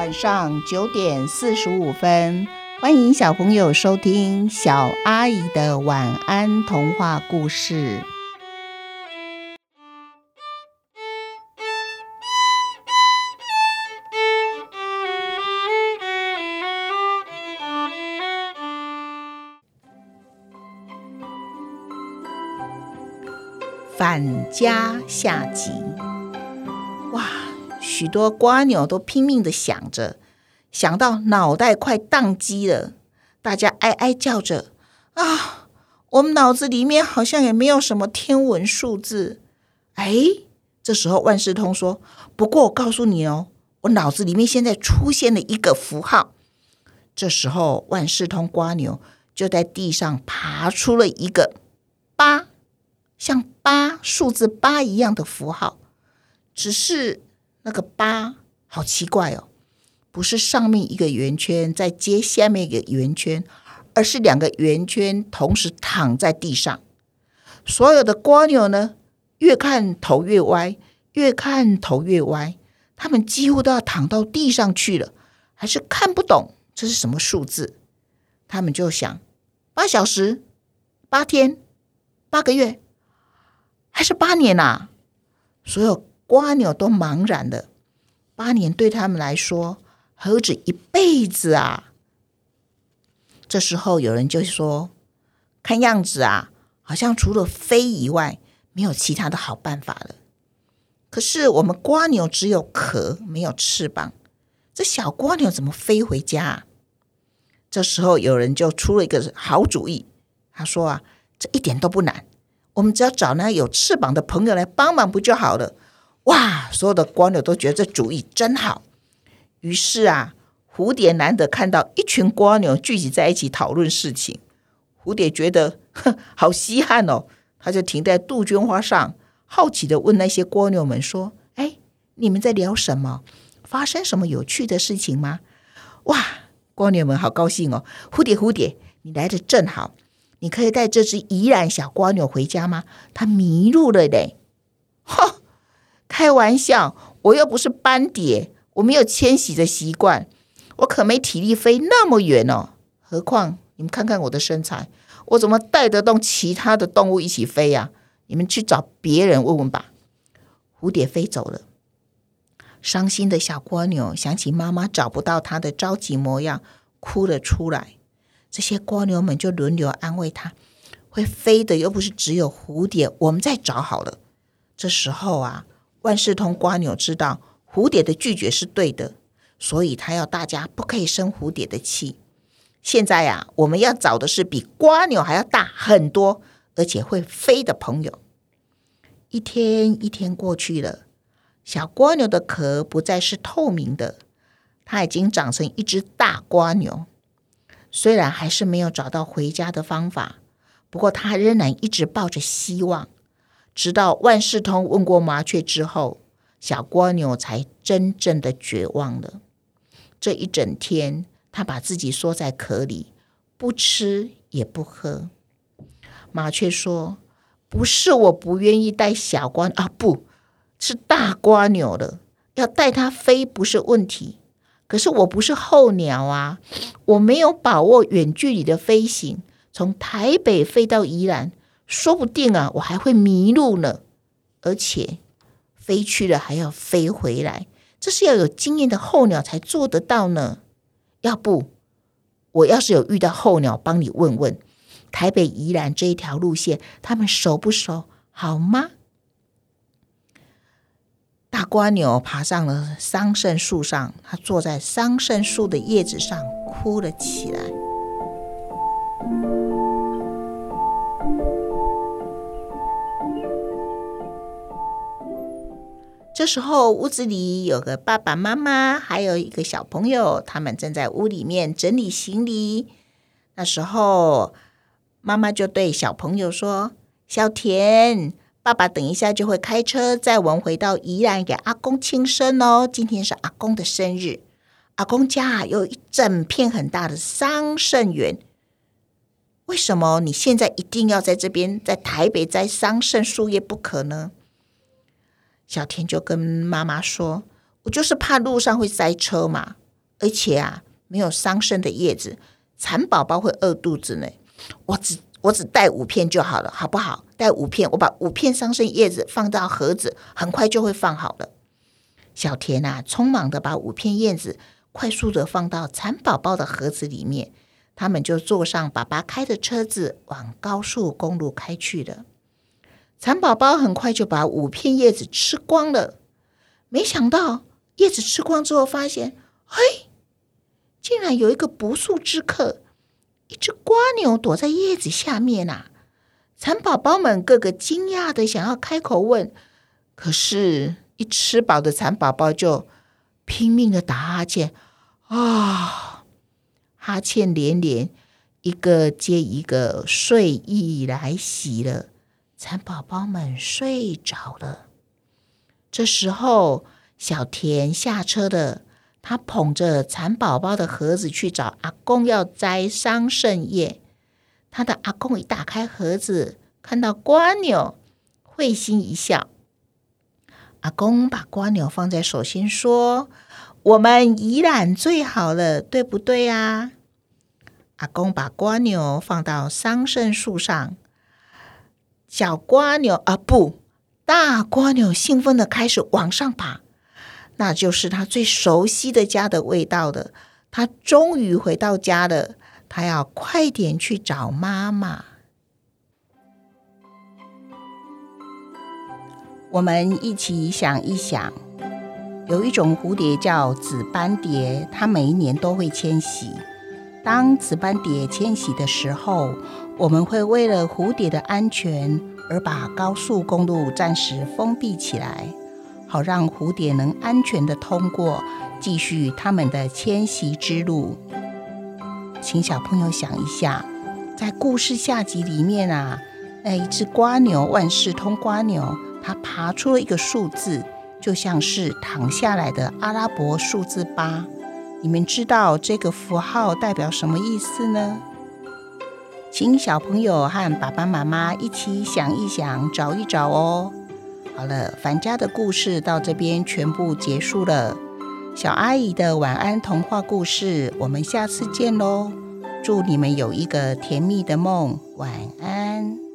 晚上九点四十五分，欢迎小朋友收听小阿姨的晚安童话故事。返家下集，许多瓜牛都拼命的想着，想到脑袋快宕机了。大家哀哀叫着：“啊，我们脑子里面好像也没有什么天文数字。”哎，这时候万事通说：“不过我告诉你哦，我脑子里面现在出现了一个符号。”这时候万事通瓜牛就在地上爬出了一个八。像八数字八一样的符号，只是那个八好奇怪哦，不是上面一个圆圈再接下面一个圆圈，而是两个圆圈同时躺在地上。所有的蜗牛呢，越看头越歪，越看头越歪，他们几乎都要躺到地上去了，还是看不懂这是什么数字。他们就想：八小时、八天、八个月。还是八年呐！所有瓜牛都茫然了。八年对他们来说何止一辈子啊！这时候有人就说：“看样子啊，好像除了飞以外，没有其他的好办法了。”可是我们瓜牛只有壳，没有翅膀，这小瓜牛怎么飞回家？啊？这时候有人就出了一个好主意，他说：“啊，这一点都不难。”我们只要找那有翅膀的朋友来帮忙不就好了？哇！所有的光友都觉得这主意真好。于是啊，蝴蝶难得看到一群光牛聚集在一起讨论事情，蝴蝶觉得哼，好稀罕哦。他就停在杜鹃花上，好奇的问那些蜗牛们说：“哎，你们在聊什么？发生什么有趣的事情吗？”哇！蜗牛们好高兴哦。蝴蝶，蝴蝶，你来的正好。你可以带这只宜兰小蜗牛回家吗？它迷路了嘞！哈，开玩笑，我又不是斑蝶，我没有迁徙的习惯，我可没体力飞那么远哦。何况你们看看我的身材，我怎么带得动其他的动物一起飞呀？你们去找别人问问吧。蝴蝶飞走了，伤心的小蜗牛想起妈妈找不到它的着急模样，哭了出来。这些蜗牛们就轮流安慰它：“会飞的又不是只有蝴蝶，我们再找好了。”这时候啊，万事通瓜牛知道蝴蝶的拒绝是对的，所以他要大家不可以生蝴蝶的气。现在呀，我们要找的是比瓜牛还要大很多，而且会飞的朋友。一天一天过去了，小蜗牛的壳不再是透明的，它已经长成一只大瓜牛。虽然还是没有找到回家的方法，不过它仍然一直抱着希望。直到万事通问过麻雀之后，小蜗牛才真正的绝望了。这一整天，他把自己缩在壳里，不吃也不喝。麻雀说：“不是我不愿意带小蜗啊，不是大蜗牛了，要带它飞不是问题。”可是我不是候鸟啊，我没有把握远距离的飞行，从台北飞到宜兰，说不定啊，我还会迷路呢。而且飞去了还要飞回来，这是要有经验的候鸟才做得到呢。要不我要是有遇到候鸟，帮你问问台北宜兰这一条路线，他们熟不熟，好吗？大瓜牛爬上了桑葚树上，它坐在桑葚树的叶子上哭了起来。这时候，屋子里有个爸爸妈妈，还有一个小朋友，他们正在屋里面整理行李。那时候，妈妈就对小朋友说：“小田。”爸爸等一下就会开车载我们回到宜兰给阿公庆生哦。今天是阿公的生日，阿公家有一整片很大的桑葚园。为什么你现在一定要在这边，在台北摘桑葚树叶不可呢？小田就跟妈妈说：“我就是怕路上会塞车嘛。”而且啊，没有桑葚的叶子，蚕宝宝会饿肚子呢。我只我只带五片就好了，好不好？带五片，我把五片桑葚叶子放到盒子，很快就会放好了。小田啊，匆忙的把五片叶子快速的放到蚕宝宝的盒子里面，他们就坐上爸爸开的车子，往高速公路开去了。蚕宝宝很快就把五片叶子吃光了，没想到叶子吃光之后，发现，嘿，竟然有一个不速之客，一只瓜牛躲在叶子下面呐！蚕宝宝们个个惊讶的想要开口问，可是，一吃饱的蚕宝宝就拼命的打哈欠，啊，哈欠连连，一个接一个，睡意来袭了。蚕宝宝们睡着了。这时候，小田下车了。他捧着蚕宝宝的盒子去找阿公要摘桑葚叶。他的阿公一打开盒子，看到瓜牛，会心一笑。阿公把瓜牛放在手心，说：“我们怡然最好了，对不对啊？”阿公把瓜牛放到桑葚树上。小瓜牛啊，不，大瓜牛兴奋的开始往上爬，那就是他最熟悉的家的味道了。他终于回到家了，他要快点去找妈妈。我们一起想一想，有一种蝴蝶叫紫斑蝶，它每一年都会迁徙。当紫斑蝶迁徙的时候，我们会为了蝴蝶的安全而把高速公路暂时封闭起来，好让蝴蝶能安全的通过，继续他们的迁徙之路。请小朋友想一下，在故事下集里面啊，那一只瓜牛万事通瓜牛，它爬出了一个数字，就像是躺下来的阿拉伯数字八。你们知道这个符号代表什么意思呢？请小朋友和爸爸妈妈一起想一想，找一找哦。好了，凡家的故事到这边全部结束了。小阿姨的晚安童话故事，我们下次见喽！祝你们有一个甜蜜的梦，晚安。